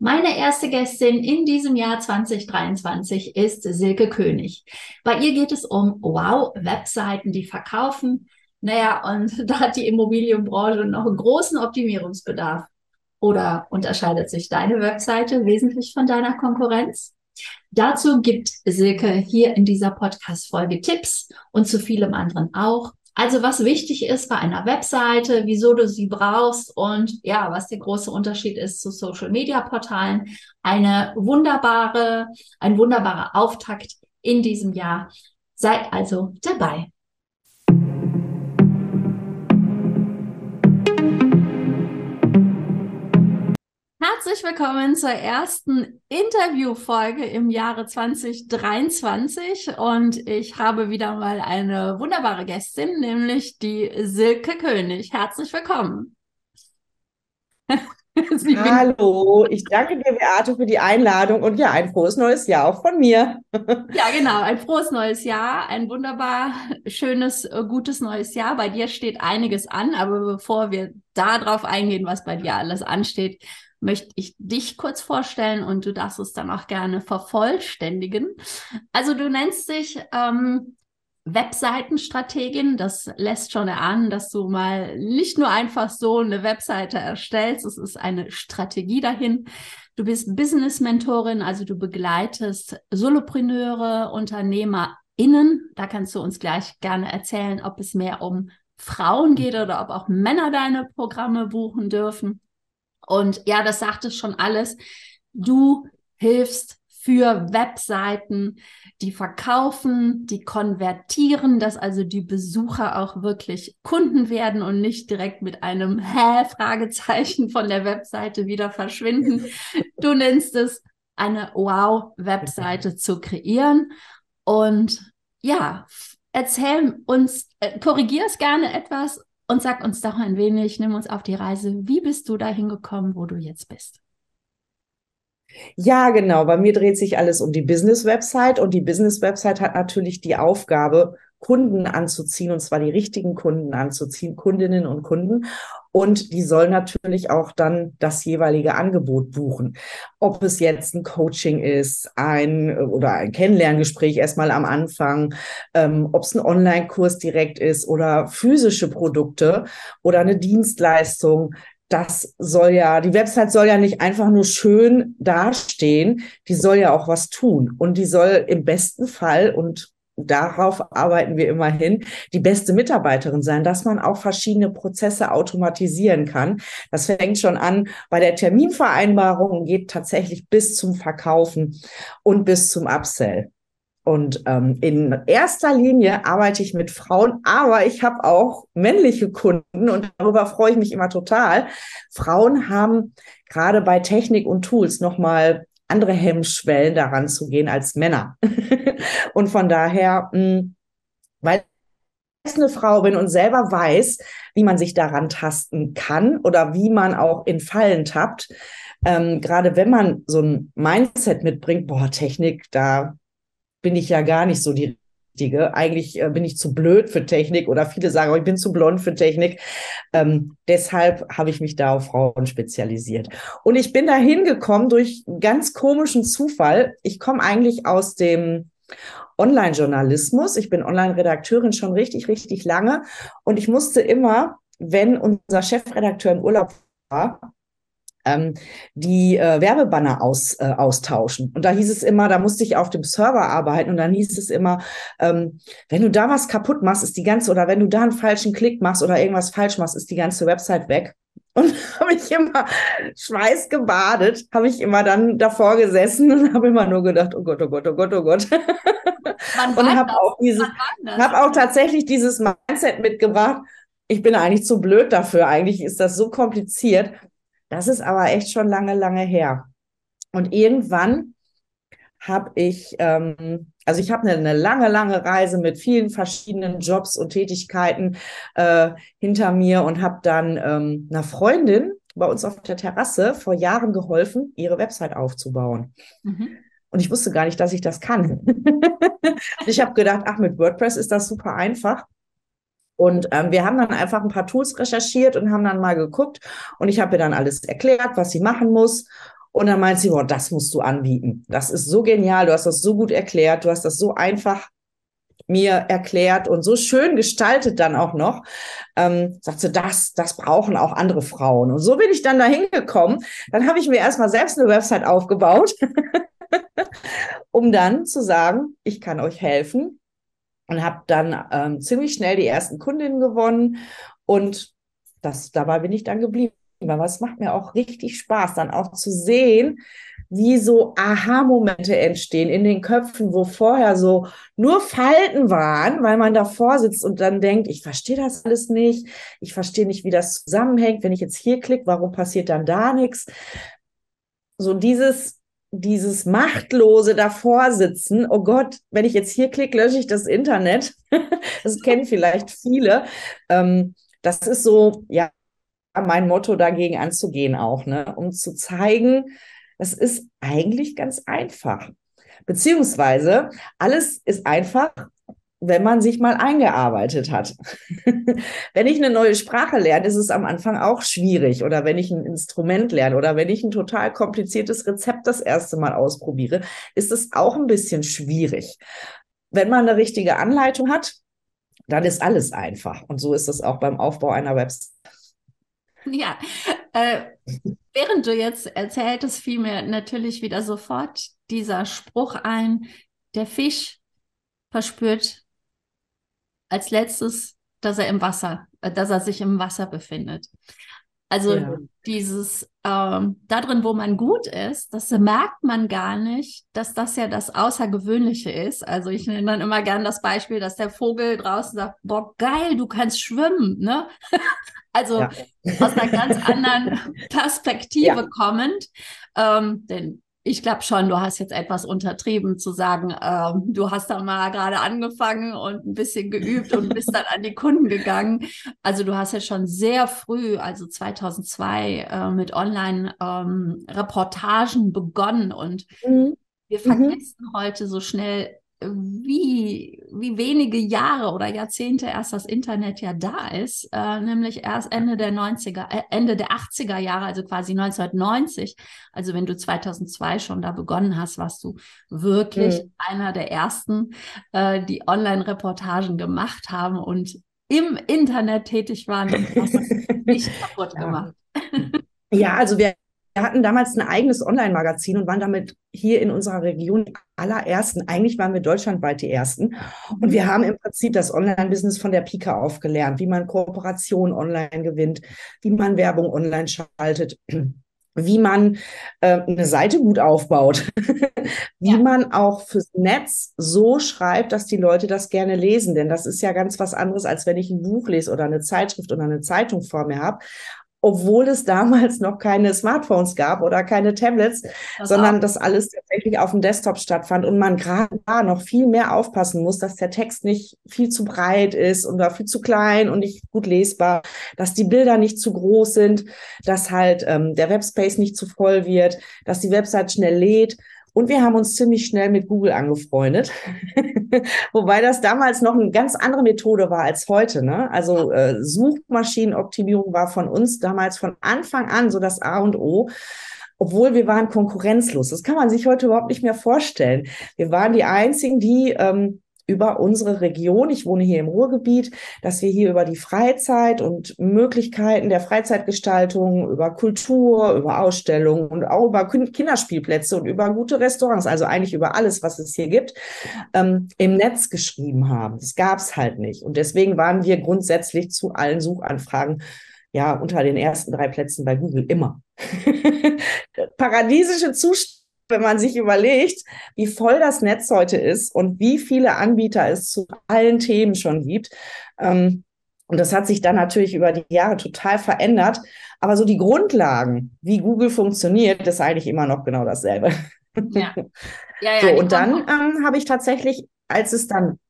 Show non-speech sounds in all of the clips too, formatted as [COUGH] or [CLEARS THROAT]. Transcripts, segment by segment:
Meine erste Gästin in diesem Jahr 2023 ist Silke König. Bei ihr geht es um Wow-Webseiten, die verkaufen. Naja, und [LAUGHS] da hat die Immobilienbranche noch einen großen Optimierungsbedarf. Oder unterscheidet sich deine Webseite wesentlich von deiner Konkurrenz? Dazu gibt Silke hier in dieser Podcast-Folge Tipps und zu vielem anderen auch. Also was wichtig ist bei einer Webseite, wieso du sie brauchst und ja, was der große Unterschied ist zu Social Media Portalen. Eine wunderbare, ein wunderbarer Auftakt in diesem Jahr. Seid also dabei. Herzlich willkommen zur ersten Interviewfolge im Jahre 2023 und ich habe wieder mal eine wunderbare Gästin, nämlich die Silke König. Herzlich willkommen. [LAUGHS] Hallo, ich danke dir, Beate, für die Einladung und ja, ein frohes neues Jahr auch von mir. [LAUGHS] Ja, genau, ein frohes neues Jahr, ein wunderbar schönes, äh, gutes neues Jahr. Bei dir steht einiges an, aber bevor wir darauf eingehen, was bei dir alles ansteht, möchte ich dich kurz vorstellen und du darfst es dann auch gerne vervollständigen. Also du nennst dich ähm, Webseitenstrategin. Das lässt schon erahnen, dass du mal nicht nur einfach so eine Webseite erstellst. Es ist eine Strategie dahin. Du bist Business-Mentorin, also du begleitest Solopreneure, UnternehmerInnen. Da kannst du uns gleich gerne erzählen, ob es mehr um Frauen geht oder ob auch Männer deine Programme buchen dürfen. Und ja, das sagt es schon alles. Du hilfst für Webseiten, die verkaufen, die konvertieren, dass also die Besucher auch wirklich Kunden werden und nicht direkt mit einem [LAUGHS] Hä Fragezeichen von der Webseite wieder verschwinden. [LAUGHS] Du nennst es eine Wow-Webseite zu kreieren. Und ja, erzähl uns, äh, korrigier es gerne etwas und sag uns doch ein wenig, nimm uns auf die Reise. Wie bist du dahin gekommen, wo du jetzt bist? Ja, genau. Bei mir dreht sich alles um die Business-Website und die Business-Website hat natürlich die Aufgabe, Kunden anzuziehen und zwar die richtigen Kunden anzuziehen, Kundinnen und Kunden. Und die sollen natürlich auch dann das jeweilige Angebot buchen. Ob es jetzt ein Coaching ist, ein oder ein Kennenlerngespräch erstmal am Anfang, ähm, ob es ein Online-Kurs direkt ist oder physische Produkte oder eine Dienstleistung das soll ja, die Website soll ja nicht einfach nur schön dastehen, die soll ja auch was tun. Und die soll im besten Fall, und darauf arbeiten wir immerhin, die beste Mitarbeiterin sein, dass man auch verschiedene Prozesse automatisieren kann. Das fängt schon an bei der Terminvereinbarung und geht tatsächlich bis zum Verkaufen und bis zum Upsell. Und ähm, in erster Linie arbeite ich mit Frauen, aber ich habe auch männliche Kunden und darüber freue ich mich immer total. Frauen haben gerade bei Technik und Tools nochmal andere Hemmschwellen daran zu gehen als Männer. [LAUGHS] und von daher, mh, hm, weil ich eine Frau bin und selber weiß, wie man sich daran tasten kann oder wie man auch in Fallen tappt, ähm, gerade wenn man so ein Mindset mitbringt, boah, Technik, da bin ich ja gar nicht so die richtige. Eigentlich äh, bin ich zu blöd für Technik oder viele sagen, ich bin zu blond für Technik. Ähm, deshalb habe ich mich da auf Frauen spezialisiert. Und ich bin da hingekommen durch ganz komischen Zufall. Ich komme eigentlich aus dem Online-Journalismus. Ich bin Online-Redakteurin schon richtig, richtig lange. Und ich musste immer, wenn unser Chefredakteur im Urlaub war, ähm, die äh, Werbebanner aus, äh, austauschen. Und da hieß es immer, da musste ich auf dem Server arbeiten und dann hieß es immer, ähm, wenn du da was kaputt machst, ist die ganze, oder wenn du da einen falschen Klick machst oder irgendwas falsch machst, ist die ganze Website weg. Und [LAUGHS] habe ich immer schweißgebadet, habe ich immer dann davor gesessen und habe immer nur gedacht, oh Gott, oh Gott, oh Gott, oh Gott. [LAUGHS] und habe auch dieses, habe auch tatsächlich dieses Mindset mitgebracht. Ich bin eigentlich zu blöd dafür. Eigentlich ist das so kompliziert. Das ist aber echt schon lange, lange her. Und irgendwann habe ich, ähm, also ich habe eine, eine, lange, lange Reise mit vielen verschiedenen Jobs und Tätigkeiten äh, hinter mir und habe dann ähm, einer Freundin bei uns auf der Terrasse vor Jahren geholfen, ihre Website aufzubauen. Mhm. Und ich wusste gar nicht, dass ich das kann. [LAUGHS] ich habe gedacht, ach, mit WordPress ist das super einfach. Und ähm, wir haben dann einfach ein paar Tools recherchiert und haben dann mal geguckt. Und ich habe ihr dann alles erklärt, was sie machen muss. Und dann meint sie, boah, das musst du anbieten. Das ist so genial, du hast das so gut erklärt, du hast das so einfach mir erklärt und so schön gestaltet dann auch noch. Ähm, sagt sie, das, das brauchen auch andere Frauen. Und so bin ich dann da hingekommen. Dann habe ich mir erstmal selbst eine Website aufgebaut, [LAUGHS] um dann zu sagen, ich kann euch helfen. Und habe dann ähm, ziemlich schnell die ersten Kundinnen gewonnen. Und das, dabei bin ich dann geblieben. Aber es macht mir auch richtig Spaß, dann auch zu sehen, wie so Aha-Momente entstehen in den Köpfen, wo vorher so nur Falten waren, weil man davor sitzt und dann denkt, ich verstehe das alles nicht, ich verstehe nicht, wie das zusammenhängt. Wenn ich jetzt hier klicke, warum passiert dann da nichts? So dieses, dieses machtlose davor sitzen, oh Gott, wenn ich jetzt hier klicke, lösche ich das Internet. [LAUGHS] das kennen vielleicht viele. Ähm, das ist so, ja, mein Motto dagegen anzugehen auch, ne? um zu zeigen, das ist eigentlich ganz einfach. Beziehungsweise alles ist einfach, wenn man sich mal eingearbeitet hat. [LAUGHS] wenn ich eine neue Sprache lerne, ist es am Anfang auch schwierig. Oder wenn ich ein Instrument lerne oder wenn ich ein total kompliziertes Rezept das erste Mal ausprobiere, ist es auch ein bisschen schwierig. Wenn man eine richtige Anleitung hat, dann ist alles einfach. Und so ist es auch beim Aufbau einer Website. Ja, äh, während du jetzt erzähltest, fiel mir natürlich wieder sofort dieser Spruch ein, der Fisch verspürt als letztes, dass er im Wasser, äh, dass er sich im Wasser befindet. Also ja. dieses ähm, da drin, wo man gut ist, das merkt man gar nicht, dass das ja das Außergewöhnliche ist. Also ich nenne dann immer gern das Beispiel, dass der Vogel draußen sagt, boah, geil, du kannst schwimmen, ne? [LAUGHS] Also ja. aus einer ganz anderen [LAUGHS] Perspektive ja. kommend. Ähm, denn ich glaube schon, du hast jetzt etwas untertrieben zu sagen, ähm, du hast da mal gerade angefangen und ein bisschen geübt und bist dann an die Kunden gegangen. Also du hast ja schon sehr früh, also 2002, äh, mit Online-Reportagen ähm, begonnen und mhm. wir vergessen mhm. heute so schnell, wie, wie wenige Jahre oder Jahrzehnte erst das Internet ja da ist, äh, nämlich erst Ende der 90er, äh, Ende der 80er Jahre, also quasi 1990. Also wenn du 2002 schon da begonnen hast, warst du wirklich mhm. einer der ersten, äh, die Online-Reportagen gemacht haben und im Internet tätig waren und hast es [LAUGHS] nicht kaputt gemacht. Ja, also wir hatten damals ein eigenes Online-Magazin und waren damit hier in unserer Region die allerersten. Eigentlich waren wir deutschlandweit die ersten. Und wir haben im Prinzip das Online-Business von der Pika aufgelernt, wie man Kooperation online gewinnt, wie man Werbung online schaltet wie man äh, eine Seite gut aufbaut, [LAUGHS] wie ja. man auch fürs Netz so schreibt, dass die Leute das gerne lesen. Denn das ist ja ganz was anderes, als wenn ich ein Buch lese oder eine Zeitschrift oder eine Zeitung vor mir habe obwohl es damals noch keine Smartphones gab oder keine Tablets, das sondern auch. das alles tatsächlich auf dem Desktop stattfand und man gerade da noch viel mehr aufpassen muss, dass der Text nicht viel zu breit ist oder viel zu klein und nicht gut lesbar, dass die Bilder nicht zu groß sind, dass halt ähm, der Webspace nicht zu voll wird, dass die Website schnell lädt. Und wir haben uns ziemlich schnell mit Google angefreundet, [LAUGHS] wobei das damals noch eine ganz andere Methode war als heute. Ne? Also äh, Suchmaschinenoptimierung war von uns damals von Anfang an so das A und O obwohl wir waren konkurrenzlos. Das kann man sich heute überhaupt nicht mehr vorstellen. Wir waren die einzigen, die ähm, über unsere Region, ich wohne hier im Ruhrgebiet, dass wir hier über die Freizeit und Möglichkeiten der Freizeitgestaltung, über Kultur, über Ausstellungen und auch über Kinderspielplätze und über gute Restaurants, also eigentlich über alles, was es hier gibt, ähm, im Netz geschrieben haben. Das gab es halt nicht. Und deswegen waren wir grundsätzlich zu allen Suchanfragen ja unter den ersten drei Plätzen bei Google immer. [LAUGHS] Paradiesische Zustände wenn man sich überlegt, wie voll das Netz heute ist und wie viele Anbieter es zu allen Themen schon gibt. Ähm, und das hat sich dann natürlich über die Jahre total verändert. Aber so die Grundlagen, wie Google funktioniert, ist eigentlich immer noch genau dasselbe. Ja. [LAUGHS] Ja, ja, so, und dann ähm, habe ich tatsächlich, als es dann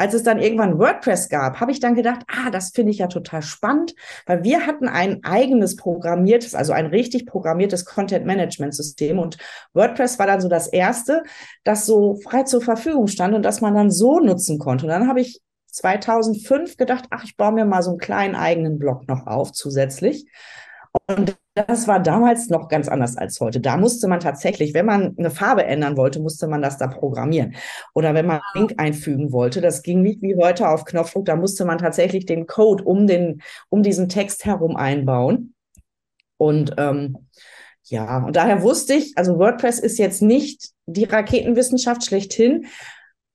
als es dann irgendwann WordPress gab, habe ich dann gedacht, ah, das finde ich ja total spannend, weil wir hatten ein eigenes programmiertes, also ein richtig programmiertes Content-Management-System und WordPress war dann so das erste, das so frei zur Verfügung stand und das man dann so nutzen konnte. Und dann habe ich 2005 gedacht, ach, ich baue mir mal so einen kleinen eigenen Blog noch auf zusätzlich. Und das war damals noch ganz anders als heute. Da musste man tatsächlich, wenn man eine Farbe ändern wollte, musste man das da programmieren. Oder wenn man Link einfügen wollte, das ging nicht wie heute auf Knopfdruck, da musste man tatsächlich den Code um, den, um diesen Text herum einbauen. Und ähm, ja, und daher wusste ich, also WordPress ist jetzt nicht die Raketenwissenschaft schlechthin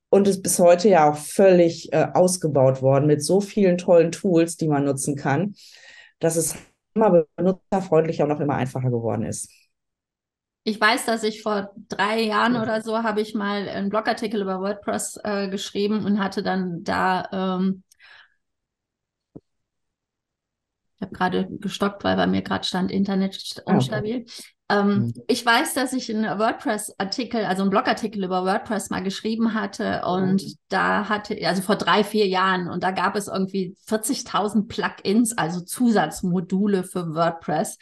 und ist bis heute ja auch völlig äh, ausgebaut worden mit so vielen tollen Tools, die man nutzen kann, dass es immer benutzerfreundlicher und auch immer einfacher geworden ist. Ich weiß, dass ich vor drei Jahren oder so habe ich mal einen Blogartikel über WordPress äh, geschrieben und hatte dann da, ähm, ich habe gerade gestockt, weil bei mir gerade stand Internet ah, unstabil. Okay. Ähm, mhm. Ich weiß, dass ich einen WordPress-Artikel, also einen Blogartikel über WordPress mal geschrieben hatte und mhm. da hatte, also vor drei, vier Jahren und da gab es irgendwie 40.000 Plugins, also Zusatzmodule für WordPress.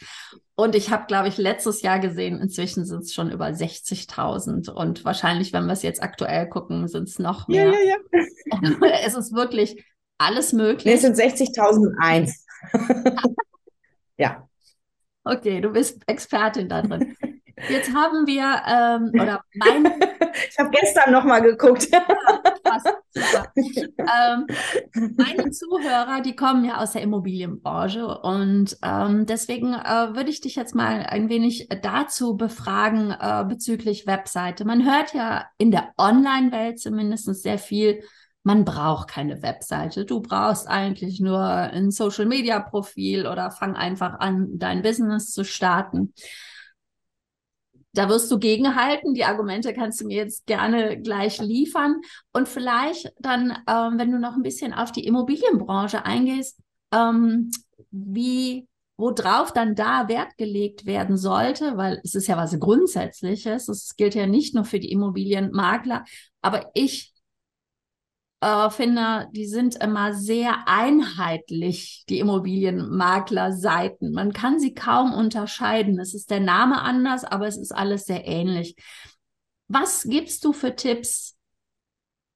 Und ich habe, glaube ich, letztes Jahr gesehen, inzwischen sind es schon über 60.000 und wahrscheinlich, wenn wir es jetzt aktuell gucken, sind es noch mehr. Ja, ja, ja. [LAUGHS] es ist wirklich alles möglich. Nee, es sind 60.001. [LAUGHS] ja. Okay, du bist Expertin da drin. [LAUGHS] Jetzt haben wir, ähm, oder mein. [LAUGHS] ich habe gestern nochmal geguckt. ja, ähm, meine Zuhörer, die kommen ja aus der Immobilienbranche und ähm, deswegen äh, würde ich dich jetzt mal ein wenig dazu befragen äh, bezüglich Webseite. Man hört ja in der Online-Welt zumindest sehr viel man braucht keine Webseite. Du brauchst eigentlich nur ein Social Media Profil oder fang einfach an, dein Business zu starten. Da wirst du gegenhalten. Die Argumente kannst du mir jetzt gerne gleich liefern. Und vielleicht dann, ähm, wenn du noch ein bisschen auf die Immobilienbranche eingehst, ähm, wie worauf dann da Wert gelegt werden sollte, weil es ist ja was Grundsätzliches. Es gilt ja nicht nur für die Immobilienmakler. Aber ich äh, finde, die sind immer sehr einheitlich, die Immobilienmaklerseiten. Man kann sie kaum unterscheiden. Es ist der Name anders, aber es ist alles sehr ähnlich. Was gibst du für Tipps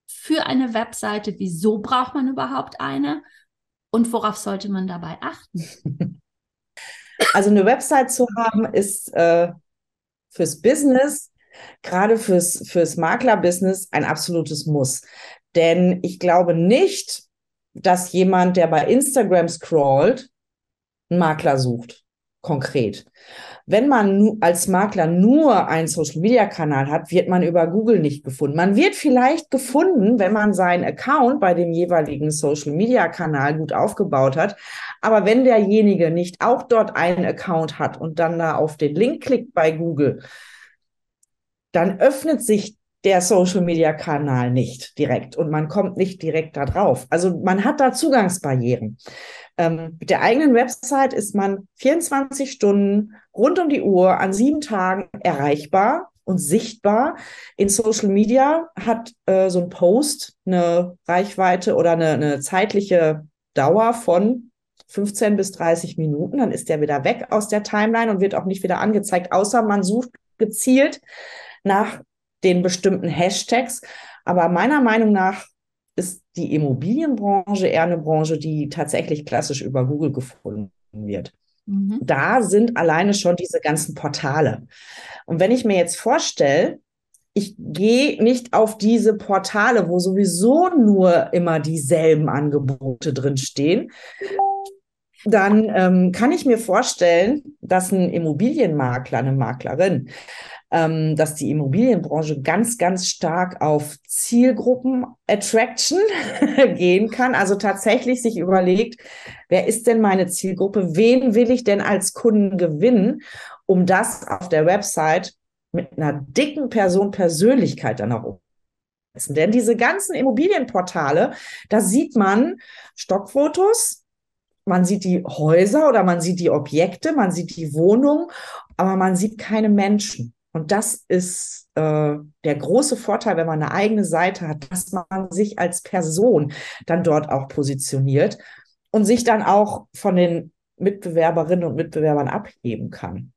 für eine Webseite? Wieso braucht man überhaupt eine? Und worauf sollte man dabei achten? [LAUGHS] Also eine Website zu haben ist äh, fürs Business, gerade fürs, fürs Maklerbusiness ein absolutes Muss. Denn ich glaube nicht, dass jemand, der bei Instagram scrollt, einen Makler sucht, konkret. Wenn man als Makler nur einen Social-Media-Kanal hat, wird man über Google nicht gefunden. Man wird vielleicht gefunden, wenn man seinen Account bei dem jeweiligen Social-Media-Kanal gut aufgebaut hat. Aber wenn derjenige nicht auch dort einen Account hat und dann da auf den Link klickt bei Google, dann öffnet sich der Social Media Kanal nicht direkt und man kommt nicht direkt da drauf. Also man hat da Zugangsbarrieren. Ähm, mit der eigenen Website ist man 24 Stunden rund um die Uhr an sieben Tagen erreichbar und sichtbar. In Social Media hat äh, so ein Post eine Reichweite oder eine, eine zeitliche Dauer von 15 bis 30 Minuten. Dann ist der wieder weg aus der Timeline und wird auch nicht wieder angezeigt, außer man sucht gezielt nach den bestimmten Hashtags. Aber meiner Meinung nach ist die Immobilienbranche eher eine Branche, die tatsächlich klassisch über Google gefunden wird. Mhm. Da sind alleine schon diese ganzen Portale. Und wenn ich mir jetzt vorstelle, ich gehe nicht auf diese Portale, wo sowieso nur immer dieselben Angebote drinstehen, dann ähm, kann ich mir vorstellen, dass ein Immobilienmakler, eine Maklerin ähm, dass die Immobilienbranche ganz, ganz stark auf Zielgruppen-Attraction [LAUGHS] gehen kann. Also tatsächlich sich überlegt, wer ist denn meine Zielgruppe? Wen will ich denn als Kunden gewinnen, um das auf der Website mit einer dicken Person Persönlichkeit dann auch denn diese ganzen Immobilienportale, da sieht man Stockfotos, man sieht die Häuser oder man sieht die Objekte, man sieht die Wohnung, aber man sieht keine Menschen. Und das ist äh, der große Vorteil, wenn man eine eigene Seite hat, dass man sich als Person dann dort auch positioniert und sich dann auch von den Mitbewerberinnen und Mitbewerbern abheben kann.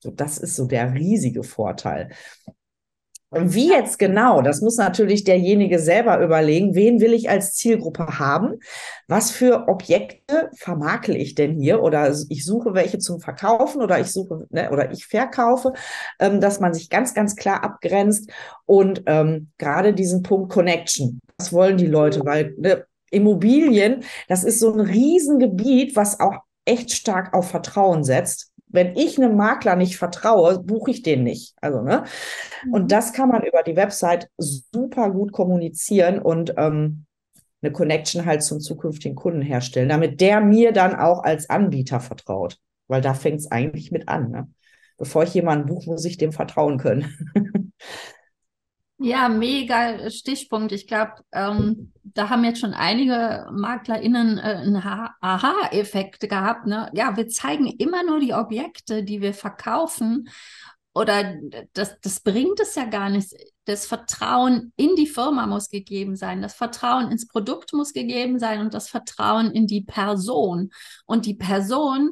So, das ist so der riesige Vorteil. Wie jetzt genau, das muss natürlich derjenige selber überlegen, wen will ich als Zielgruppe haben, was für Objekte vermakle ich denn hier? Oder ich suche welche zum Verkaufen oder ich suche ne, oder ich verkaufe, ähm, dass man sich ganz, ganz klar abgrenzt und ähm, gerade diesen Punkt Connection, was wollen die Leute, weil ne, Immobilien, das ist so ein Riesengebiet, was auch echt stark auf Vertrauen setzt wenn ich einem Makler nicht vertraue, buche ich den nicht. Also, ne? Und mhm. das kann man über die Website super gut kommunizieren und ähm, eine Connection halt zum zukünftigen Kunden herstellen, damit der mir dann auch als Anbieter vertraut. Weil da fängt es eigentlich mit an. Ne? Bevor ich jemanden buche, muss ich dem vertrauen können. [LAUGHS] Ja, mega Stichpunkt. Ich glaube, ähm, da haben jetzt schon einige MaklerInnen äh, einen Aha-Effekt gehabt. Ne? Ja, wir zeigen immer nur die Objekte, die wir verkaufen. Oder das, das bringt es ja gar nicht. Das Vertrauen in die Firma muss gegeben sein. Das Vertrauen ins Produkt muss gegeben sein und das Vertrauen in die Person. Und die Person,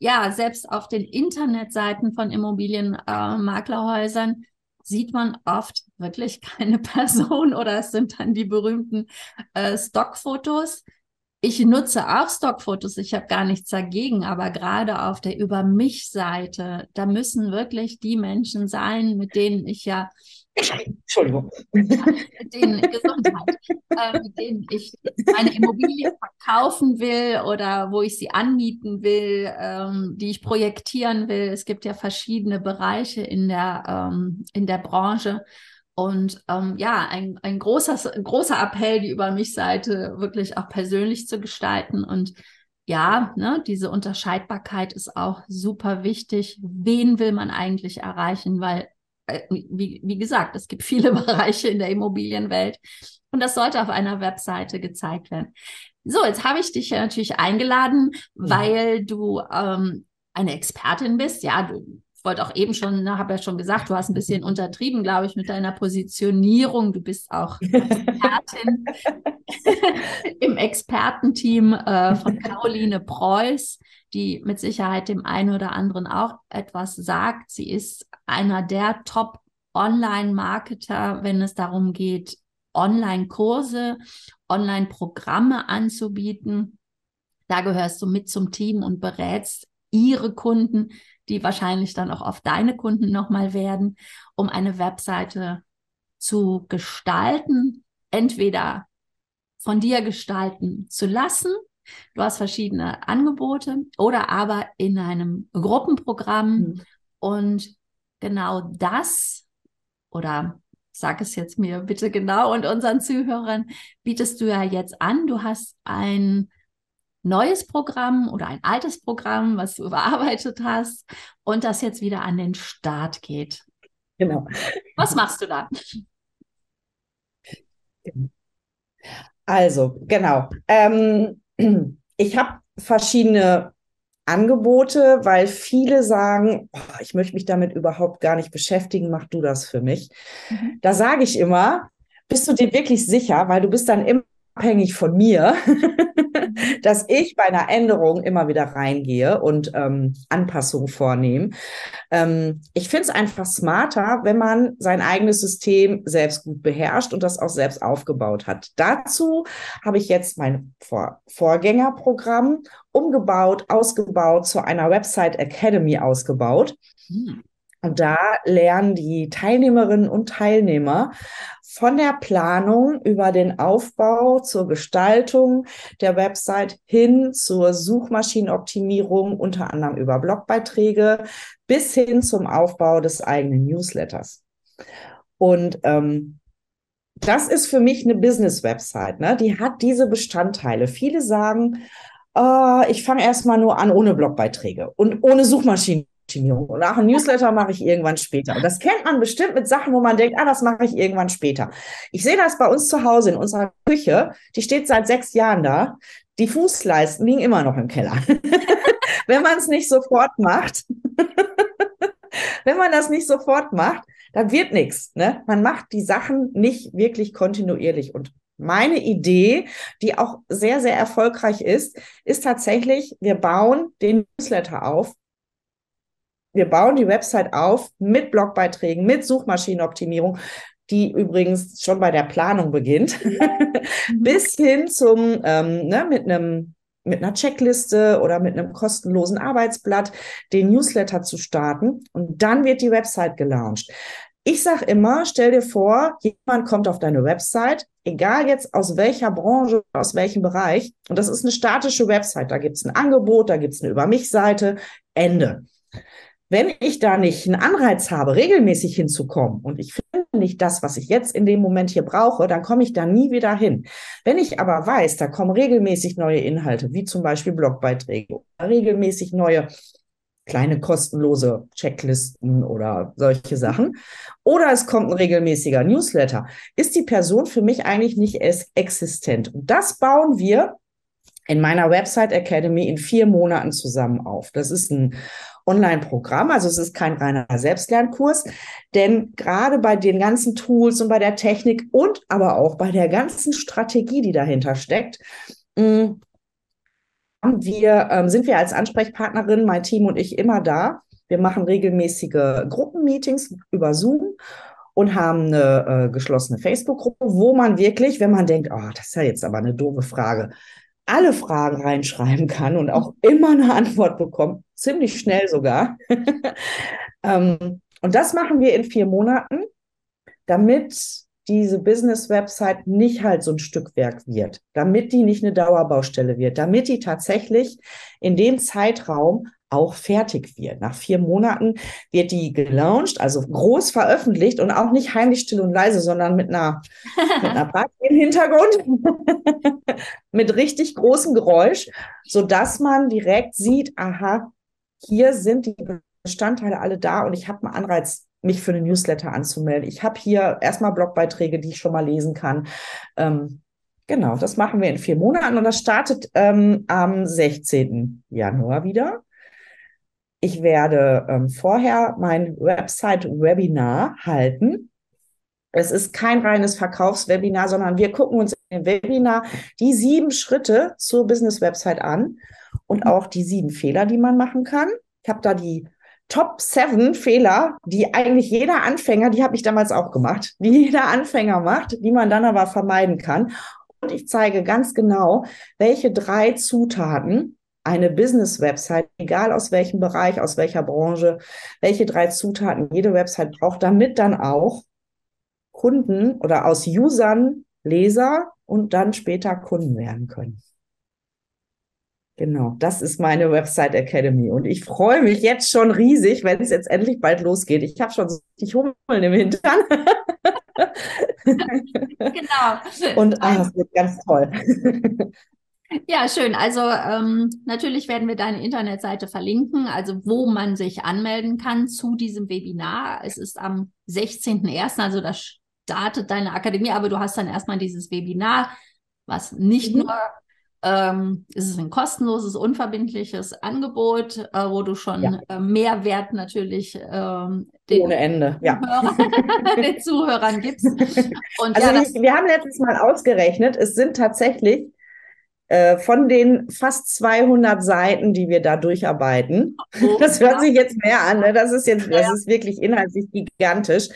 ja, selbst auf den Internetseiten von Immobilienmaklerhäusern, äh, sieht man oft wirklich [LAUGHS] keine Person oder es sind dann die berühmten äh, Stockfotos. Ich nutze auch Stockfotos, ich habe gar nichts dagegen, aber gerade auf der Über mich-Seite, da müssen wirklich die Menschen sein, mit denen ich ja Entschuldigung. Den Gesundheit, äh, mit denen ich meine Immobilie verkaufen will oder wo ich sie anmieten will, ähm, die ich projektieren will. Es gibt ja verschiedene Bereiche in der, ähm, in der Branche. Und ähm, ja, ein, ein, großer, ein großer Appell, die über mich Seite wirklich auch persönlich zu gestalten. Und ja, ne, diese Unterscheidbarkeit ist auch super wichtig. Wen will man eigentlich erreichen? Weil wie, wie gesagt, es gibt viele [LAUGHS] Bereiche in der Immobilienwelt und das sollte auf einer Webseite gezeigt werden. So, jetzt habe ich dich ja natürlich eingeladen, mhm. weil du ähm, eine Expertin bist. Ja, du wollte auch eben schon, ne, habe ja schon gesagt, du hast ein bisschen [LAUGHS] untertrieben, glaube ich, mit deiner Positionierung. Du bist auch [LAUGHS] Expertin [LAUGHS] im Expertenteam äh, von Caroline Preuß die mit Sicherheit dem einen oder anderen auch etwas sagt. Sie ist einer der Top Online-Marketer, wenn es darum geht, Online-Kurse, Online-Programme anzubieten. Da gehörst du mit zum Team und berätst ihre Kunden, die wahrscheinlich dann auch auf deine Kunden nochmal werden, um eine Webseite zu gestalten, entweder von dir gestalten zu lassen Du hast verschiedene Angebote oder aber in einem Gruppenprogramm. Mhm. Und genau das oder sag es jetzt mir bitte genau und unseren Zuhörern bietest du ja jetzt an. Du hast ein neues Programm oder ein altes Programm, was du [LAUGHS] überarbeitet hast und das jetzt wieder an den Start geht. Genau. Was machst du da? Also, genau. Ähm, [CLEARS THROAT] ich habe verschiedene Angebote, weil viele sagen, oh, ich möchte mich damit überhaupt gar nicht beschäftigen, mach du das für mich. Mhm. Da sage ich immer, bist du dir wirklich sicher, weil du bist dann immer abhängig von mir, [LAUGHS] dass ich bei einer Änderung immer wieder reingehe und ähm, Anpassungen vornehme. Ähm, ich finde es einfach smarter, wenn man sein eigenes System selbst gut beherrscht und das auch selbst aufgebaut hat. Dazu habe ich jetzt mein Vor Vorgängerprogramm umgebaut, ausgebaut, zu einer Website Academy ausgebaut. Hm. Und da lernen die Teilnehmerinnen und Teilnehmer von der Planung über den Aufbau zur Gestaltung der Website hin zur Suchmaschinenoptimierung, unter anderem über Blogbeiträge, bis hin zum Aufbau des eigenen Newsletters. Und ähm, das ist für mich eine Business-Website. Ne? Die hat diese Bestandteile. Viele sagen, oh, ich fange erstmal nur an ohne Blogbeiträge und ohne Suchmaschinen. Optimierung. Und auch ein Newsletter mache ich irgendwann später. Und das kennt man bestimmt mit Sachen, wo man denkt, ah, das mache ich irgendwann später. Ich sehe das bei uns zu Hause in unserer Küche. Die steht seit sechs Jahren da. Die Fußleisten liegen immer noch im Keller. [LAUGHS] Wenn man es nicht sofort macht, [LAUGHS] wenn man das nicht sofort macht, dann wird nichts. Ne? Man macht die Sachen nicht wirklich kontinuierlich. Und meine Idee, die auch sehr, sehr erfolgreich ist, ist tatsächlich, wir bauen den Newsletter auf wir bauen die Website auf mit Blogbeiträgen, mit Suchmaschinenoptimierung, die übrigens schon bei der Planung beginnt, [LAUGHS] mhm. bis hin zum, ähm, ne, mit einem mit einer Checkliste oder mit einem kostenlosen Arbeitsblatt den Newsletter zu starten und dann wird die Website gelauncht. Ich sage immer, stell dir vor, jemand kommt auf deine Website, egal jetzt aus welcher Branche, aus welchem Bereich, und das ist eine statische Website, da gibt es ein Angebot, da gibt es eine Über mich-Seite, Ende. Wenn ich da nicht einen Anreiz habe, regelmäßig hinzukommen und ich finde nicht das, was ich jetzt in dem Moment hier brauche, dann komme ich da nie wieder hin. Wenn ich aber weiß, da kommen regelmäßig neue Inhalte, wie zum Beispiel Blogbeiträge, regelmäßig neue kleine kostenlose Checklisten oder solche Sachen. Oder es kommt ein regelmäßiger Newsletter. Ist die Person für mich eigentlich nicht existent? Und das bauen wir in meiner Website Academy in vier Monaten zusammen auf. Das ist ein Online-Programm, also es ist kein reiner Selbstlernkurs, denn gerade bei den ganzen Tools und bei der Technik und aber auch bei der ganzen Strategie, die dahinter steckt, mm, wir, ähm, sind wir als Ansprechpartnerin, mein Team und ich, immer da. Wir machen regelmäßige Gruppenmeetings über Zoom und haben eine äh, geschlossene Facebook-Gruppe, wo man wirklich, wenn man denkt, oh, das ist ja jetzt aber eine doofe Frage, alle Fragen reinschreiben kann und auch immer eine Antwort bekommt, ziemlich schnell sogar. [LAUGHS] ähm, und das machen wir in vier Monaten, damit diese Business-Website nicht halt so ein Stückwerk wird, damit die nicht eine Dauerbaustelle wird, damit die tatsächlich in dem Zeitraum auch fertig wird. Nach vier Monaten wird die gelauncht, also groß veröffentlicht und auch nicht heimlich still und leise, sondern mit einer, [LAUGHS] mit einer Party im Hintergrund, [LAUGHS] mit richtig großem Geräusch, so dass man direkt sieht, aha, hier sind die Bestandteile alle da und ich habe einen Anreiz, mich für eine Newsletter anzumelden. Ich habe hier erstmal Blogbeiträge, die ich schon mal lesen kann. Ähm, genau, das machen wir in vier Monaten und das startet ähm, am 16. Januar wieder. Ich werde ähm, vorher mein Website-Webinar halten. Es ist kein reines Verkaufswebinar, sondern wir gucken uns im Webinar die sieben Schritte zur Business-Website an und auch die sieben Fehler, die man machen kann. Ich habe da die Top 7 Fehler, die eigentlich jeder Anfänger, die habe ich damals auch gemacht, die jeder Anfänger macht, die man dann aber vermeiden kann. Und ich zeige ganz genau, welche drei Zutaten eine Business-Website, egal aus welchem Bereich, aus welcher Branche, welche drei Zutaten jede Website braucht, damit dann auch Kunden oder aus Usern Leser und dann später Kunden werden können. Genau, das ist meine Website Academy und ich freue mich jetzt schon riesig, wenn es jetzt endlich bald losgeht. Ich habe schon so richtig Hummeln im Hintern. genau. [LAUGHS] Und ah, das wird ganz toll. [LAUGHS] Ja, schön. Also ähm, natürlich werden wir deine Internetseite verlinken, also wo man sich anmelden kann zu diesem Webinar. Es ist am 16.01., also da startet deine Akademie, aber du hast dann erstmal dieses Webinar, was nicht mhm. nur ähm, es ist ein kostenloses, unverbindliches Angebot, äh, wo du schon ja. äh, Mehrwert natürlich ähm, den, Ohne Ende, ja. Zuhörern, [LAUGHS] den Zuhörern gibst. Und also ja, ich, wir haben letztes Mal ausgerechnet, es sind tatsächlich äh, von den fast 200 Seiten, die wir da durcharbeiten. Oh, [LAUGHS] das hört ja. sich jetzt mehr an, ne? das ist jetzt, das ist wirklich inhaltlich gigantisch.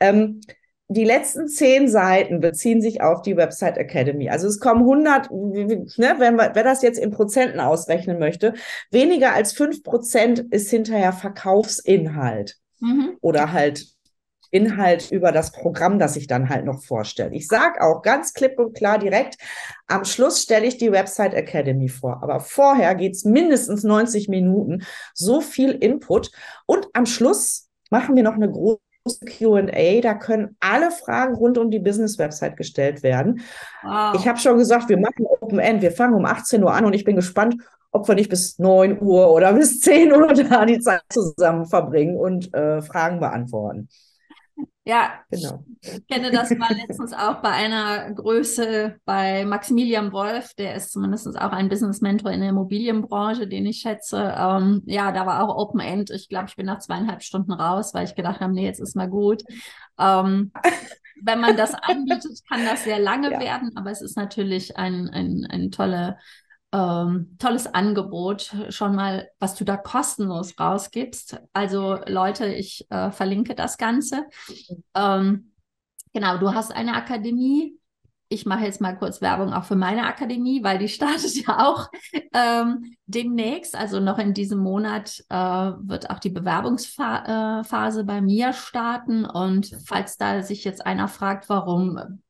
Ähm, die letzten zehn Seiten beziehen sich auf die Website Academy. Also es kommen 100, ne, wenn man, wer das jetzt in Prozenten ausrechnen möchte, weniger als fünf Prozent ist hinterher Verkaufsinhalt mhm. oder halt Inhalt über das Programm, das ich dann halt noch vorstelle. Ich sage auch ganz klipp und klar direkt, am Schluss stelle ich die Website Academy vor. Aber vorher geht's mindestens 90 Minuten, so viel Input. Und am Schluss machen wir noch eine große QA, da können alle Fragen rund um die Business-Website gestellt werden. Wow. Ich habe schon gesagt, wir machen Open End, wir fangen um 18 Uhr an und ich bin gespannt, ob wir nicht bis 9 Uhr oder [LAUGHS] bis 10 Uhr da die Zeit zusammen verbringen und äh, Fragen beantworten. Ja, genau. ich kenne das mal letztens auch bei einer Größe bei Maximilian Wolf, der ist zumindest auch ein Business Mentor in der Immobilienbranche, den ich schätze. Ähm, ja, da war auch Open End. Ich glaube, ich bin nach zweieinhalb Stunden raus, weil ich gedacht habe, nee, jetzt ist mal gut. Ähm, wenn man das [LAUGHS] anbietet, kann das sehr lange ja. werden, aber es ist natürlich ein, ein, ein tolle ähm, tolles Angebot, schon mal, was du da kostenlos rausgibst. Also Leute, ich äh, verlinke das Ganze. Ähm, genau, du hast eine Akademie. Ich mache jetzt mal kurz Werbung auch für meine Akademie, weil die [LAUGHS] startet ja auch ähm, demnächst. Also noch in diesem Monat äh, wird auch die Bewerbungsphase äh, bei mir starten. Und falls da sich jetzt einer fragt, warum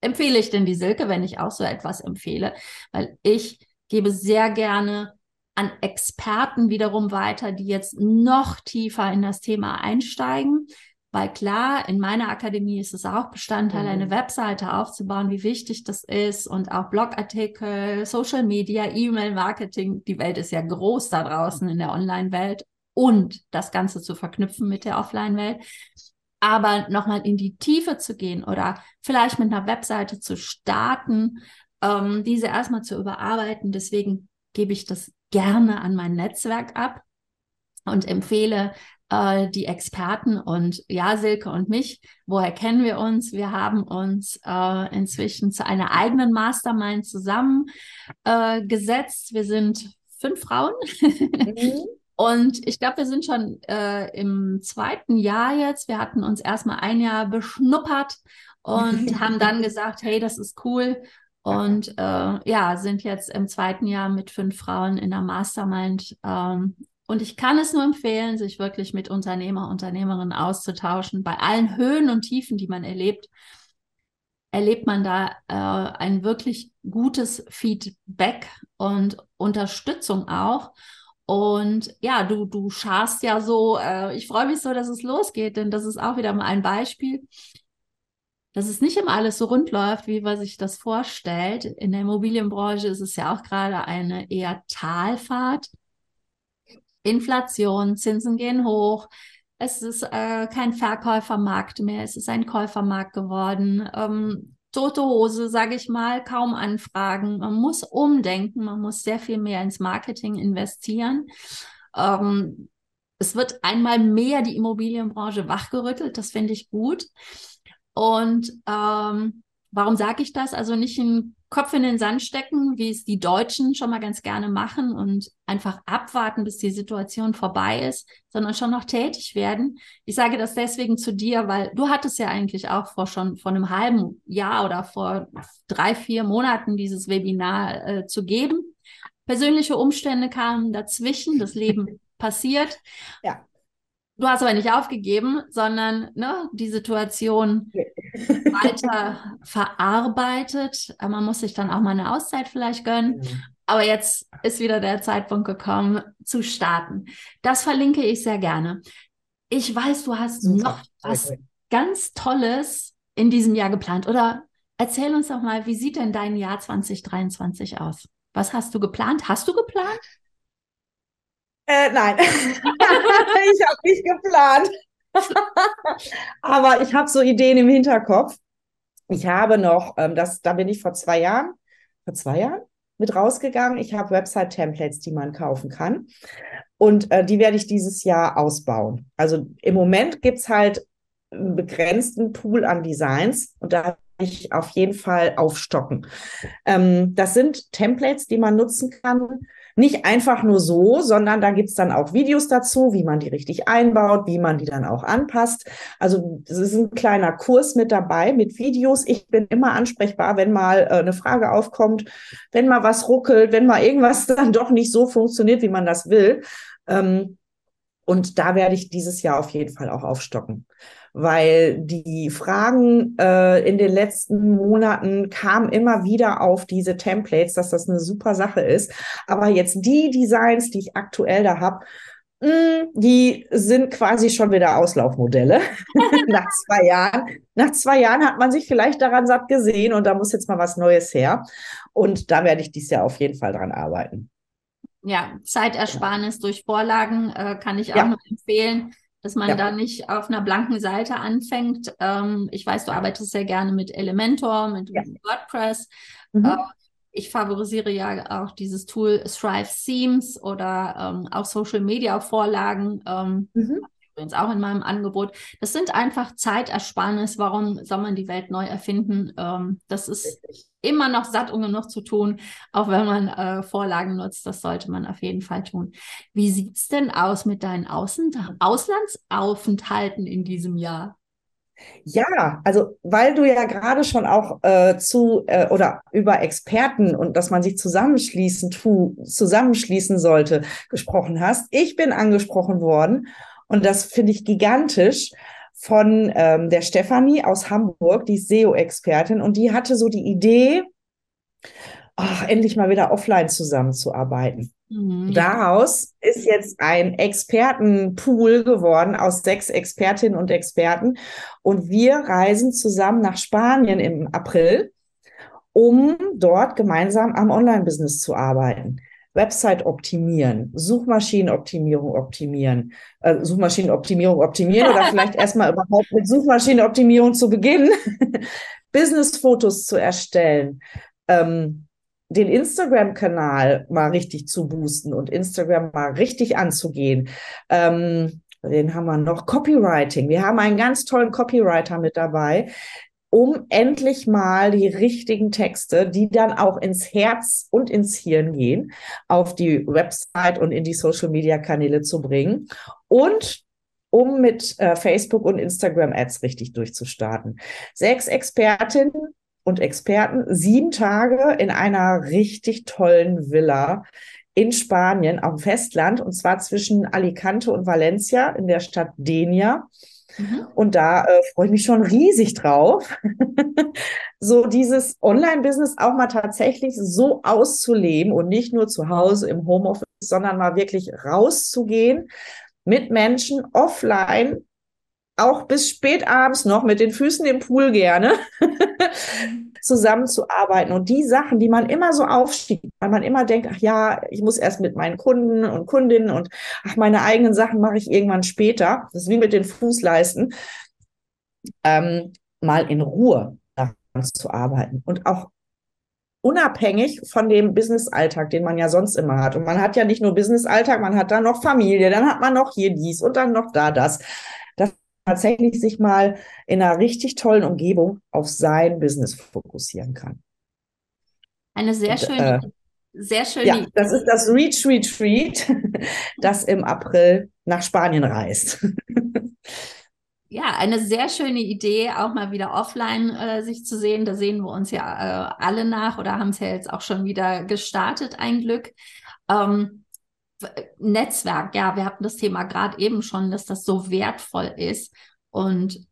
empfehle ich denn die Silke, wenn ich auch so etwas empfehle? Weil ich gebe sehr gerne an Experten wiederum weiter, die jetzt noch tiefer in das Thema einsteigen. Weil klar, in meiner Akademie ist es auch Bestandteil, mhm. eine Webseite aufzubauen, wie wichtig das ist und auch Blogartikel, Social Media, E-Mail-Marketing. Die Welt ist ja groß da draußen in der Online-Welt und das Ganze zu verknüpfen mit der Offline-Welt. Aber nochmal in die Tiefe zu gehen oder vielleicht mit einer Webseite zu starten, ähm, diese erstmal zu überarbeiten. Deswegen gebe ich das gerne an mein Netzwerk ab und empfehle äh, die Experten und ja, Silke und mich. Woher kennen wir uns? Wir haben uns äh, inzwischen zu einer eigenen Mastermind zusammengesetzt. Äh, wir sind fünf Frauen. Mhm. [LAUGHS] Und ich glaube, wir sind schon äh, im zweiten Jahr jetzt. Wir hatten uns erstmal ein Jahr beschnuppert und [LAUGHS] haben dann gesagt, hey, das ist cool. Und äh, ja, sind jetzt im zweiten Jahr mit fünf Frauen in der Mastermind. Ähm, und ich kann es nur empfehlen, sich wirklich mit Unternehmer, Unternehmerinnen auszutauschen. Bei allen Höhen und Tiefen, die man erlebt, erlebt man da äh, ein wirklich gutes Feedback und Unterstützung auch. Und ja, du, du scharst ja so, äh, ich freue mich so, dass es losgeht, denn das ist auch wieder mal ein Beispiel dass es nicht immer alles so rund läuft, wie man sich das vorstellt. In der Immobilienbranche ist es ja auch gerade eine eher Talfahrt. Inflation, Zinsen gehen hoch. Es ist äh, kein Verkäufermarkt mehr, es ist ein Käufermarkt geworden. Ähm, tote Hose, sage ich mal, kaum Anfragen. Man muss umdenken, man muss sehr viel mehr ins Marketing investieren. Ähm, es wird einmal mehr die Immobilienbranche wachgerüttelt, das finde ich gut. Und ähm, warum sage ich das? Also nicht einen Kopf in den Sand stecken, wie es die Deutschen schon mal ganz gerne machen und einfach abwarten, bis die Situation vorbei ist, sondern schon noch tätig werden. Ich sage das deswegen zu dir, weil du hattest ja eigentlich auch vor schon vor einem halben Jahr oder vor drei, vier Monaten dieses Webinar äh, zu geben. Persönliche Umstände kamen dazwischen, das Leben [LAUGHS] passiert. Ja. Du hast aber nicht aufgegeben, sondern ne, die Situation weiter [LAUGHS] verarbeitet. Man muss sich dann auch mal eine Auszeit vielleicht gönnen. Aber jetzt ist wieder der Zeitpunkt gekommen, zu starten. Das verlinke ich sehr gerne. Ich weiß, du hast Super. noch was ganz Tolles in diesem Jahr geplant. Oder erzähl uns doch mal, wie sieht denn dein Jahr 2023 aus? Was hast du geplant? Hast du geplant? Äh, nein, [LAUGHS] ich habe nicht geplant. [LAUGHS] Aber ich habe so Ideen im Hinterkopf. Ich habe noch, ähm, das, da bin ich vor zwei Jahren, vor zwei Jahren mit rausgegangen. Ich habe Website-Templates, die man kaufen kann. Und äh, die werde ich dieses Jahr ausbauen. Also im Moment gibt es halt einen begrenzten Pool an Designs und da ich auf jeden Fall aufstocken. Ähm, das sind Templates, die man nutzen kann nicht einfach nur so, sondern da gibt's dann auch Videos dazu, wie man die richtig einbaut, wie man die dann auch anpasst. Also es ist ein kleiner Kurs mit dabei, mit Videos. Ich bin immer ansprechbar, wenn mal äh, eine Frage aufkommt, wenn mal was ruckelt, wenn mal irgendwas [LAUGHS] dann doch nicht so funktioniert, wie man das will. Ähm, und da werde ich dieses Jahr auf jeden Fall auch aufstocken weil die Fragen äh, in den letzten Monaten kamen immer wieder auf diese Templates, dass das eine super Sache ist. Aber jetzt die Designs, die ich aktuell da habe, hm, die sind quasi schon wieder Auslaufmodelle [LAUGHS] nach zwei Jahren. Nach zwei Jahren hat man sich vielleicht daran satt gesehen und da muss jetzt mal was Neues her. Und da werde ich dieses Jahr auf jeden Fall dran arbeiten. Ja, Zeitersparnis ja. durch Vorlagen äh, kann ich auch ja. noch empfehlen dass man ja. da nicht auf einer blanken Seite anfängt. Ähm, ich weiß, du arbeitest sehr gerne mit Elementor, mit ja. WordPress. Mhm. Äh, ich favorisiere ja auch dieses Tool Thrive Themes oder ähm, auch Social Media Vorlagen. Ähm, mhm. Übrigens auch in meinem Angebot. Das sind einfach Zeitersparnis. Warum soll man die Welt neu erfinden? Ähm, das ist immer noch satt und genug zu tun, auch wenn man äh, Vorlagen nutzt. Das sollte man auf jeden Fall tun. Wie sieht es denn aus mit deinen Außen Auslandsaufenthalten in diesem Jahr? Ja, also weil du ja gerade schon auch äh, zu äh, oder über Experten und dass man sich zusammenschließen tu, zusammenschließen sollte gesprochen hast. Ich bin angesprochen worden und das finde ich gigantisch von ähm, der Stefanie aus Hamburg, die ist SEO-Expertin und die hatte so die Idee, ach, endlich mal wieder offline zusammenzuarbeiten. Mhm. Daraus ist jetzt ein Expertenpool geworden aus sechs Expertinnen und Experten. Und wir reisen zusammen nach Spanien im April, um dort gemeinsam am Online-Business zu arbeiten. Website optimieren, Suchmaschinenoptimierung optimieren, äh, Suchmaschinenoptimierung optimieren oder vielleicht [LAUGHS] erstmal überhaupt mit Suchmaschinenoptimierung zu beginnen, [LAUGHS] Business-Fotos zu erstellen, ähm, den Instagram-Kanal mal richtig zu boosten und Instagram mal richtig anzugehen. Ähm, den haben wir noch Copywriting. Wir haben einen ganz tollen Copywriter mit dabei, um endlich mal die richtigen Texte, die dann auch ins Herz und ins Hirn gehen, auf die Website und in die Social-Media-Kanäle zu bringen und um mit äh, Facebook und Instagram Ads richtig durchzustarten. Sechs Expertinnen und Experten sieben Tage in einer richtig tollen Villa in Spanien dem Festland und zwar zwischen Alicante und Valencia in der Stadt Denia. Mhm. Und da äh, freue ich mich schon riesig drauf, [LAUGHS] so dieses Online-Business auch mal tatsächlich so auszuleben und nicht nur zu Hause im Homeoffice, sondern mal wirklich rauszugehen mit Menschen offline auch bis spät abends noch mit den Füßen im Pool gerne [LAUGHS] zusammenzuarbeiten und die Sachen, die man immer so aufschiebt, weil man immer denkt, ach ja, ich muss erst mit meinen Kunden und Kundinnen und ach, meine eigenen Sachen mache ich irgendwann später. Das ist wie mit den Fußleisten. Ähm, mal in Ruhe daran zu arbeiten und auch unabhängig von dem Business-Alltag, den man ja sonst immer hat. Und man hat ja nicht nur Business-Alltag, man hat dann noch Familie, dann hat man noch hier dies und dann noch da das tatsächlich sich mal in einer richtig tollen Umgebung auf sein Business fokussieren kann. Eine sehr Und, schöne, äh, sehr schöne. Ja, das ist das Reach Retreat, [LAUGHS] das im April nach Spanien reist. [LAUGHS] Ja, eine sehr schöne Idee, auch mal wieder offline äh, sich zu sehen. Da sehen wir uns ja äh, alle nach oder haben es ja jetzt auch schon wieder gestartet, ein Glück. Ähm, Netzwerk, ja, wir hatten das Thema gerade eben schon, dass das so wertvoll ist. Und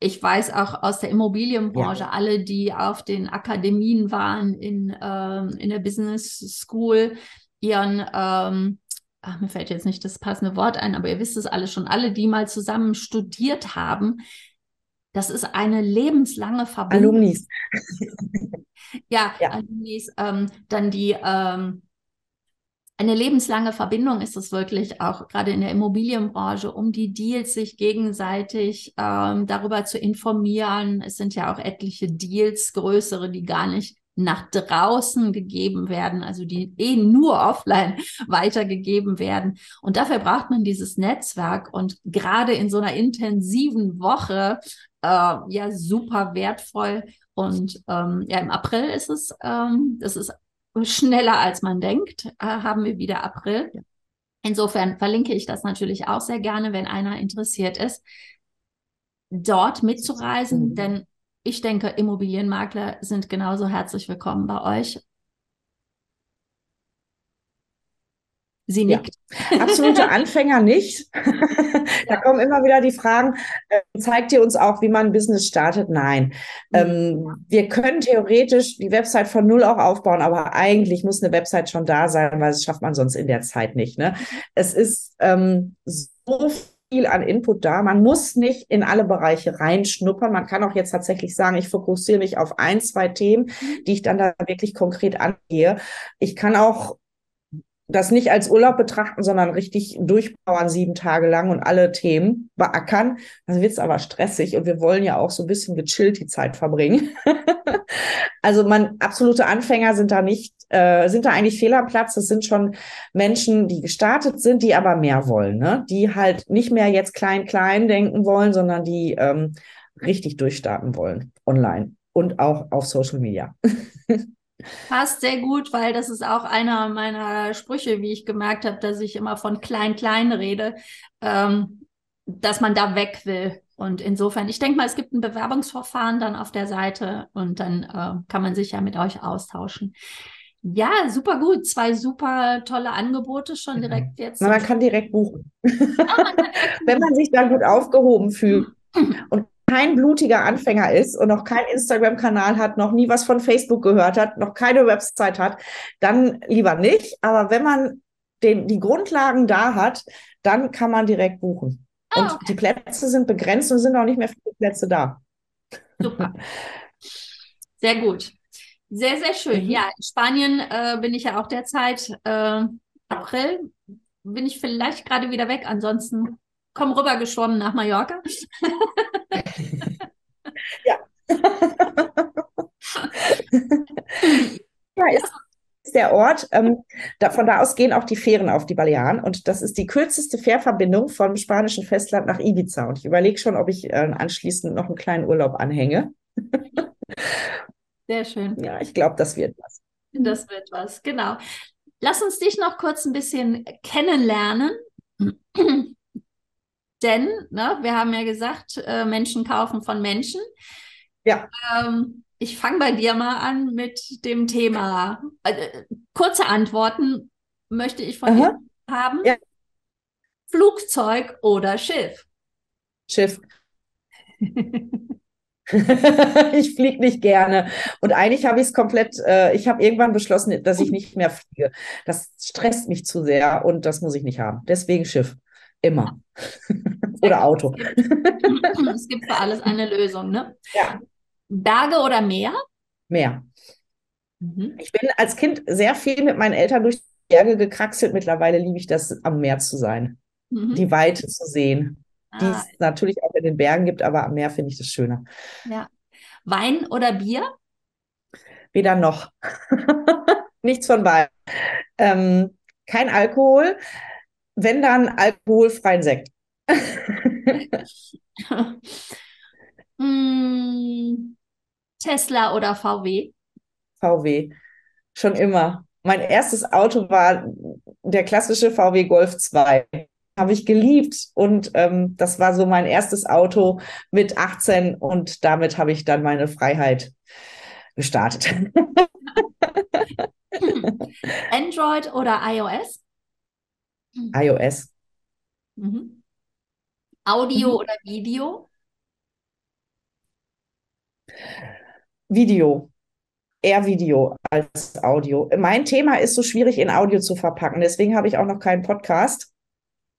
ich weiß auch aus der Immobilienbranche, ja. alle, die auf den Akademien waren in, ähm, in der Business School, ihren, ähm, ach, mir fällt jetzt nicht das passende Wort ein, aber ihr wisst es alle schon, alle, die mal zusammen studiert haben, das ist eine lebenslange Verbindung. Alumnis. ja, ja, Alumnis, ähm, dann die, ähm, eine lebenslange Verbindung ist es wirklich auch gerade in der Immobilienbranche, um die Deals sich gegenseitig ähm, darüber zu informieren. Es sind ja auch etliche Deals, größere, die gar nicht nach draußen gegeben werden, also die eh nur offline [LAUGHS] weitergegeben werden. Und dafür braucht man dieses Netzwerk und gerade in so einer intensiven Woche äh, ja super wertvoll. Und ähm, ja, im April ist es, ähm, das ist schneller als man denkt, äh, haben wir wieder April. Insofern verlinke ich das natürlich auch sehr gerne, wenn einer interessiert ist, dort mitzureisen, mhm. denn ich denke, Immobilienmakler sind genauso herzlich willkommen bei euch. Sie nickt. Ja. Absolute [LAUGHS] Anfänger nicht. [LAUGHS] da kommen immer wieder die Fragen, äh, zeigt ihr uns auch, wie man ein Business startet? Nein. Mhm. Ähm, wir können theoretisch die Website von null auch aufbauen, aber eigentlich muss eine Website schon da sein, weil das schafft man sonst in der Zeit nicht. Ne? Es ist ähm, so viel an Input da. Man muss nicht in alle Bereiche reinschnuppern. Man kann auch jetzt tatsächlich sagen, ich fokussiere mich auf ein, zwei Themen, mhm. die ich dann da wirklich konkret angehe. Ich kann auch das nicht als Urlaub betrachten, sondern richtig durchpowern sieben Tage lang und alle Themen beackern. Dann wird es aber stressig und wir wollen ja auch so ein bisschen gechillt die Zeit verbringen. [LAUGHS] also man, absolute Anfänger sind da nicht, äh, sind da eigentlich fehl am Platz. Das sind schon Menschen, die gestartet sind, die aber mehr wollen, ne? Die halt nicht mehr jetzt klein, klein denken wollen, sondern die ähm, richtig durchstarten wollen online und auch auf Social Media. [LAUGHS] Passt sehr gut, weil das ist auch einer meiner Sprüche, wie ich gemerkt habe, dass ich immer von klein, klein rede, ähm, dass man da weg will. Und insofern, ich denke mal, es gibt ein Bewerbungsverfahren dann auf der Seite und dann äh, kann man sich ja mit euch austauschen. Ja, super gut. Zwei super tolle Angebote schon genau. direkt jetzt. Na, man kann direkt buchen. Ah, man kann direkt [LAUGHS] Wenn man sich da gut aufgehoben fühlt. [CLEARS THROAT] Und kein blutiger Anfänger ist und noch keinen Instagram-Kanal hat, noch nie was von Facebook gehört hat, noch keine Website hat, dann lieber nicht. Aber wenn man den, die Grundlagen da hat, dann kann man direkt buchen. Oh, und die Plätze sind begrenzt und sind auch nicht mehr viele Plätze da. Super. [LAUGHS] Sehr gut. Sehr, sehr schön. Mhm. Ja, in Spanien äh, bin ich ja auch derzeit. Äh, April bin ich vielleicht gerade wieder weg. Ansonsten komm rüber geschwommen nach Mallorca. [LAUGHS] ja. [LAUGHS] ja, ist, ist der Ort. Ähm, da, von da aus gehen auch die Fähren auf die Balearen und das ist die kürzeste Fährverbindung vom spanischen Festland nach Ibiza. Und ich überlege schon, ob ich äh, anschließend noch einen kleinen Urlaub anhänge. Sehr schön. Ja, ich glaube, das wird was. Das wird was, genau. Lass uns dich noch kurz ein bisschen kennenlernen. Denn, ne, wir haben ja gesagt, äh, Menschen kaufen von Menschen. Ja. Ähm, ich fange bei dir mal an mit dem Thema. Äh, kurze Antworten möchte ich von Aha. dir haben. Ja. Flugzeug oder Schiff? Schiff. [LAUGHS] ich fliege nicht gerne. Und eigentlich habe ich es komplett, äh, ich habe irgendwann beschlossen, dass ich nicht mehr fliege. Das stresst mich zu sehr und das muss ich nicht haben. Deswegen Schiff. Immer. oder Auto. Es gibt, [LAUGHS] es gibt für alles eine Lösung, ne? Ja. Berge oder Meer? Meer. Mhm. Ich bin als Kind sehr viel mit meinen Eltern durch die Berge gekraxelt. Mittlerweile liebe ich das, am Meer zu sein. Mhm. Die Weite zu sehen. Ah. Die es natürlich auch in den Bergen gibt, aber am Meer finde ich das schöner. Ja. Wein oder Bier? Weder noch. [LAUGHS] Nichts von beiden. Ähm, kein Alkohol wenn dann alkoholfreien Sekt. hm, [LAUGHS] Tesla oder VW? VW. Schon immer. Mein erstes Auto war der klassische VW Golf 2. Habe ich geliebt und ähm, das war so mein erstes Auto mit 18 und damit habe ich dann meine Freiheit gestartet. [LAUGHS] Android oder iOS? iOS. Mhm. Audio mhm. oder Video? Video. Eher Video als Audio. Mein Thema ist so schwierig in Audio zu verpacken. Deswegen habe ich auch noch keinen Podcast,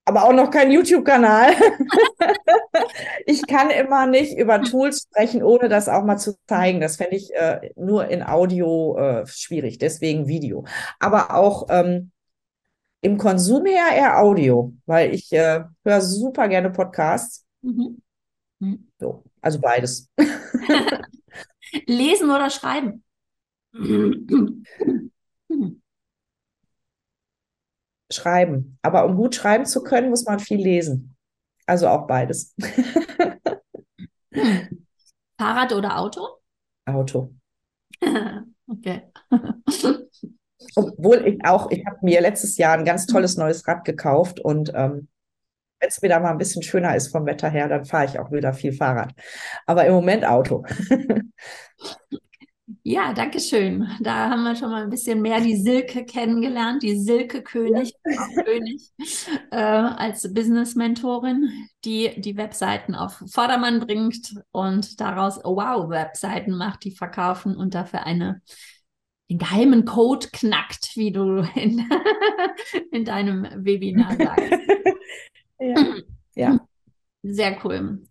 aber auch noch keinen YouTube-Kanal. [LAUGHS] ich kann immer nicht über Tools sprechen, ohne das auch mal zu zeigen. Das fände ich äh, nur in Audio äh, schwierig. Deswegen Video. Aber auch ähm, im Konsum her eher Audio, weil ich äh, höre super gerne Podcasts. Mhm. Mhm. So, also beides. [LAUGHS] Lesen oder schreiben? Schreiben. Aber um gut schreiben zu können, muss man viel lesen. Also auch beides. Fahrrad oder Auto? Auto. [LAUGHS] okay. [LAUGHS] Obwohl ich auch, ich habe mir letztes Jahr ein ganz tolles neues Rad gekauft und ähm, wenn es wieder mal ein bisschen schöner ist vom Wetter her, dann fahre ich auch wieder viel Fahrrad. Aber im Moment Auto. [LAUGHS] Ja, danke schön. Da haben wir schon mal ein bisschen mehr die Silke kennengelernt, die Silke König, ja. König äh, als Business-Mentorin, die die Webseiten auf Vordermann bringt und daraus Wow-Webseiten macht, die verkaufen und dafür eine den geheimen Code knackt, wie du in, [LAUGHS] in deinem Webinar [LAUGHS] sagst. ja. ja. [LAUGHS] Sehr cool.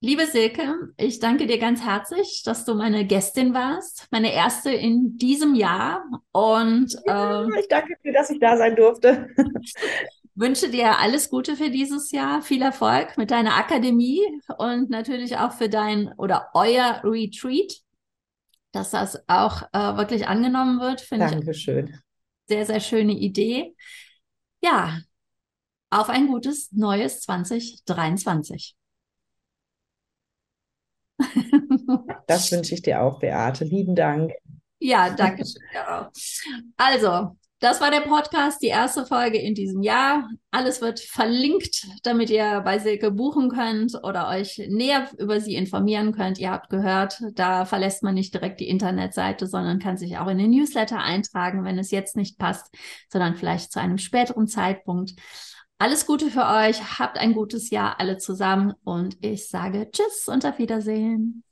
Liebe Silke, ich danke dir ganz herzlich, dass du meine Gästin warst, meine erste in diesem Jahr. Und ja, äh, ich danke dir, dass ich da sein durfte. wünsche dir alles Gute für dieses Jahr, viel Erfolg mit deiner Akademie und natürlich auch für dein oder euer Retreat, dass das auch äh, wirklich angenommen wird. Finde Dankeschön. Sehr, sehr schöne Idee. Ja, auf ein gutes neues 2023. [LAUGHS] Das wünsche ich dir auch, Beate. Lieben Dank. Ja, danke schön. Also, das war der Podcast, die erste Folge in diesem Jahr. Alles wird verlinkt, damit ihr bei Silke buchen könnt oder euch näher über sie informieren könnt. Ihr habt gehört, da verlässt man nicht direkt die Internetseite, sondern kann sich auch in den Newsletter eintragen, wenn es jetzt nicht passt, sondern vielleicht zu einem späteren Zeitpunkt. Alles Gute für euch, habt ein gutes Jahr alle zusammen und ich sage Tschüss und auf Wiedersehen.